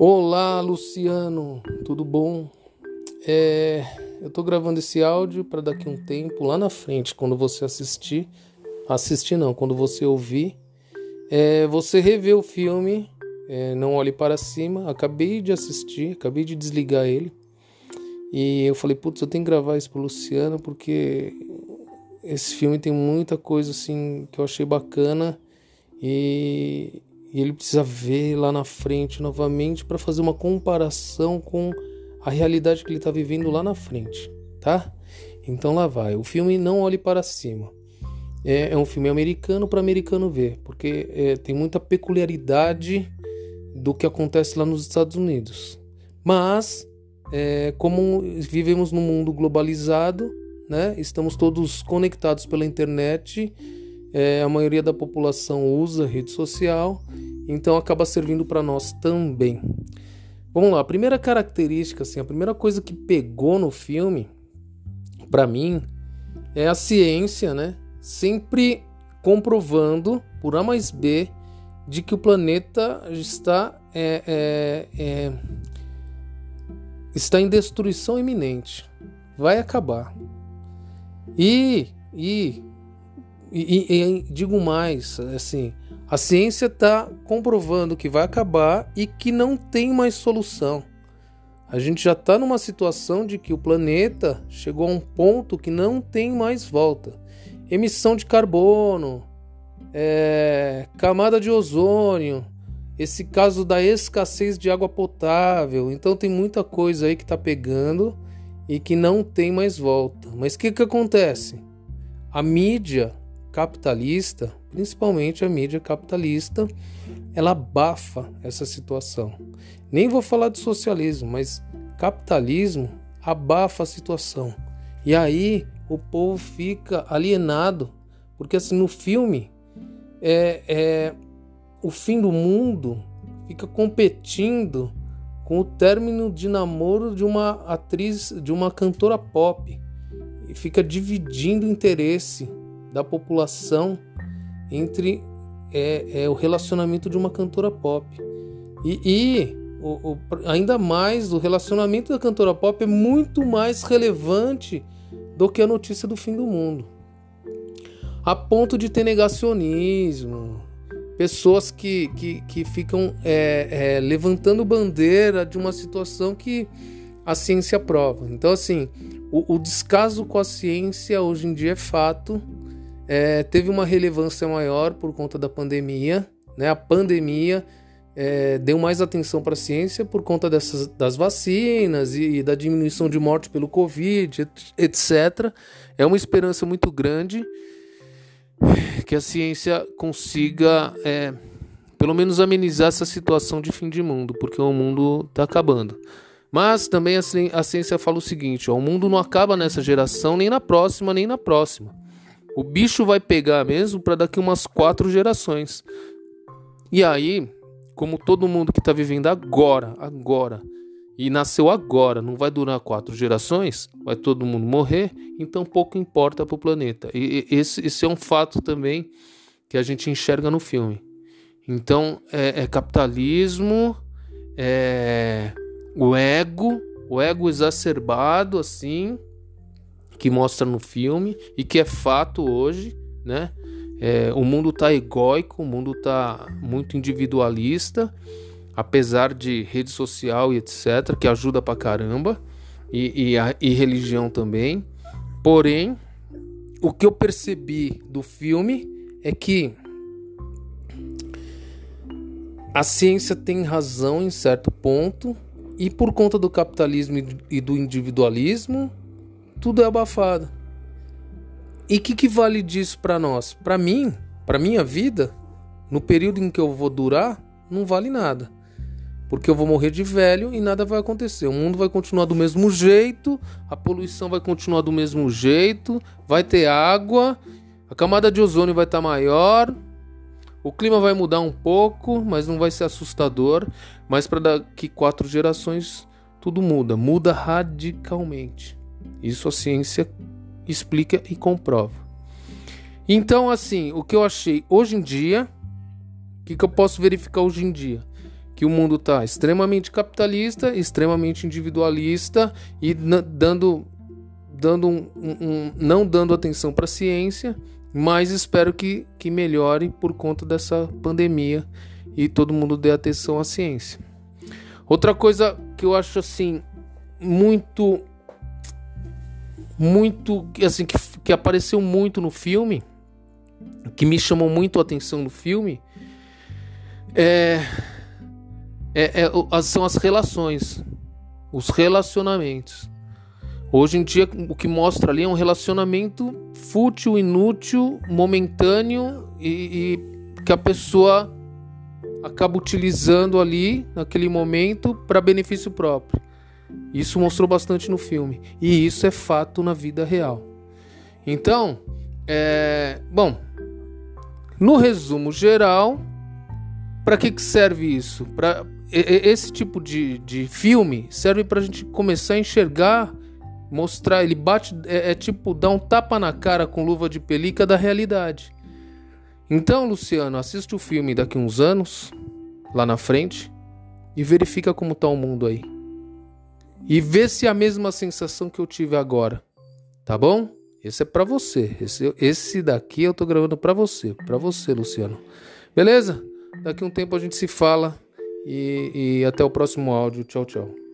Olá, Luciano, tudo bom? É, eu tô gravando esse áudio para daqui um tempo, lá na frente, quando você assistir, assistir não, quando você ouvir, é, você rever o filme, é, Não Olhe Para Cima. Acabei de assistir, acabei de desligar ele. E eu falei, putz, eu tenho que gravar isso pro Luciano, porque esse filme tem muita coisa assim que eu achei bacana e e ele precisa ver lá na frente novamente para fazer uma comparação com a realidade que ele está vivendo lá na frente, tá? Então lá vai. O filme Não Olhe para Cima. É, é um filme americano para americano ver, porque é, tem muita peculiaridade do que acontece lá nos Estados Unidos. Mas, é, como vivemos num mundo globalizado, né, estamos todos conectados pela internet é, a maioria da população usa rede social, então acaba servindo para nós também. Vamos lá, a primeira característica, assim, a primeira coisa que pegou no filme, para mim, é a ciência, né? Sempre comprovando por A mais B de que o planeta está é, é, é, está em destruição iminente, vai acabar. E, e e, e, e digo mais, assim, a ciência está comprovando que vai acabar e que não tem mais solução. A gente já está numa situação de que o planeta chegou a um ponto que não tem mais volta. Emissão de carbono, é, camada de ozônio, esse caso da escassez de água potável. Então tem muita coisa aí que está pegando e que não tem mais volta. Mas o que, que acontece? A mídia capitalista, principalmente a mídia capitalista, ela abafa essa situação. Nem vou falar de socialismo, mas capitalismo abafa a situação. E aí o povo fica alienado, porque assim no filme é, é o fim do mundo fica competindo com o término de namoro de uma atriz, de uma cantora pop, e fica dividindo interesse da população entre é, é, o relacionamento de uma cantora pop. E, e o, o, ainda mais, o relacionamento da cantora pop é muito mais relevante do que a notícia do fim do mundo. A ponto de ter negacionismo, pessoas que, que, que ficam é, é, levantando bandeira de uma situação que a ciência prova. Então, assim, o, o descaso com a ciência hoje em dia é fato é, teve uma relevância maior por conta da pandemia. Né? A pandemia é, deu mais atenção para a ciência por conta dessas, das vacinas e, e, da diminuição de morte pelo Covid, etc. É uma esperança muito grande que a ciência consiga, é, pelo menos, amenizar essa situação de fim de mundo, porque o mundo está acabando. Mas também a ciência fala o seguinte: ó, o mundo não acaba nessa geração, nem na próxima, nem na próxima. O bicho vai pegar mesmo para daqui umas quatro gerações. E aí, como todo mundo que está vivendo agora, agora, e nasceu agora, não vai durar quatro gerações, vai todo mundo morrer, então pouco importa para o planeta. E esse, esse é um fato também que a gente enxerga no filme. Então é, é capitalismo, é o ego, o ego exacerbado assim, que mostra no filme e que é fato hoje, né? É, o mundo tá egóico, o mundo tá muito individualista, apesar de rede social e etc, que ajuda pra caramba, e, e, a, e religião também. Porém, o que eu percebi do filme é que a ciência tem razão em certo ponto, e por conta do capitalismo e do individualismo, tudo é abafado. E o que, que vale disso para nós? Para mim, para minha vida, no período em que eu vou durar, não vale nada. Porque eu vou morrer de velho e nada vai acontecer. O mundo vai continuar do mesmo jeito, a poluição vai continuar do mesmo jeito, vai ter água, a camada de ozônio vai estar tá maior, o clima vai mudar um pouco, mas não vai ser assustador. Mas para daqui quatro gerações tudo muda, muda radicalmente. Isso a ciência explica e comprova. Então, assim, o que eu achei hoje em dia, o que, que eu posso verificar hoje em dia? que o mundo está extremamente capitalista, extremamente individualista e dando, dando um, um, não dando atenção para a ciência, mas espero que, que melhore por conta dessa pandemia e todo mundo dê atenção à ciência. Outra coisa que eu acho assim muito muito assim que, que apareceu muito no filme, que me chamou muito a atenção no filme, é é, é, são as relações, os relacionamentos. Hoje em dia, o que mostra ali é um relacionamento fútil, inútil, momentâneo e, e que a pessoa acaba utilizando ali naquele momento para benefício próprio. Isso mostrou bastante no filme e isso é fato na vida real. Então, é, bom, no resumo geral, para que, que serve isso? Para esse tipo de, de filme serve para a gente começar a enxergar, mostrar. Ele bate, é, é tipo dar um tapa na cara com luva de pelica da realidade. Então, Luciano, assiste o filme daqui uns anos, lá na frente, e verifica como tá o mundo aí. E vê se é a mesma sensação que eu tive agora. Tá bom? Esse é para você. Esse, esse daqui eu tô gravando para você, para você, Luciano. Beleza? Daqui um tempo a gente se fala. E, e até o próximo áudio. Tchau, tchau.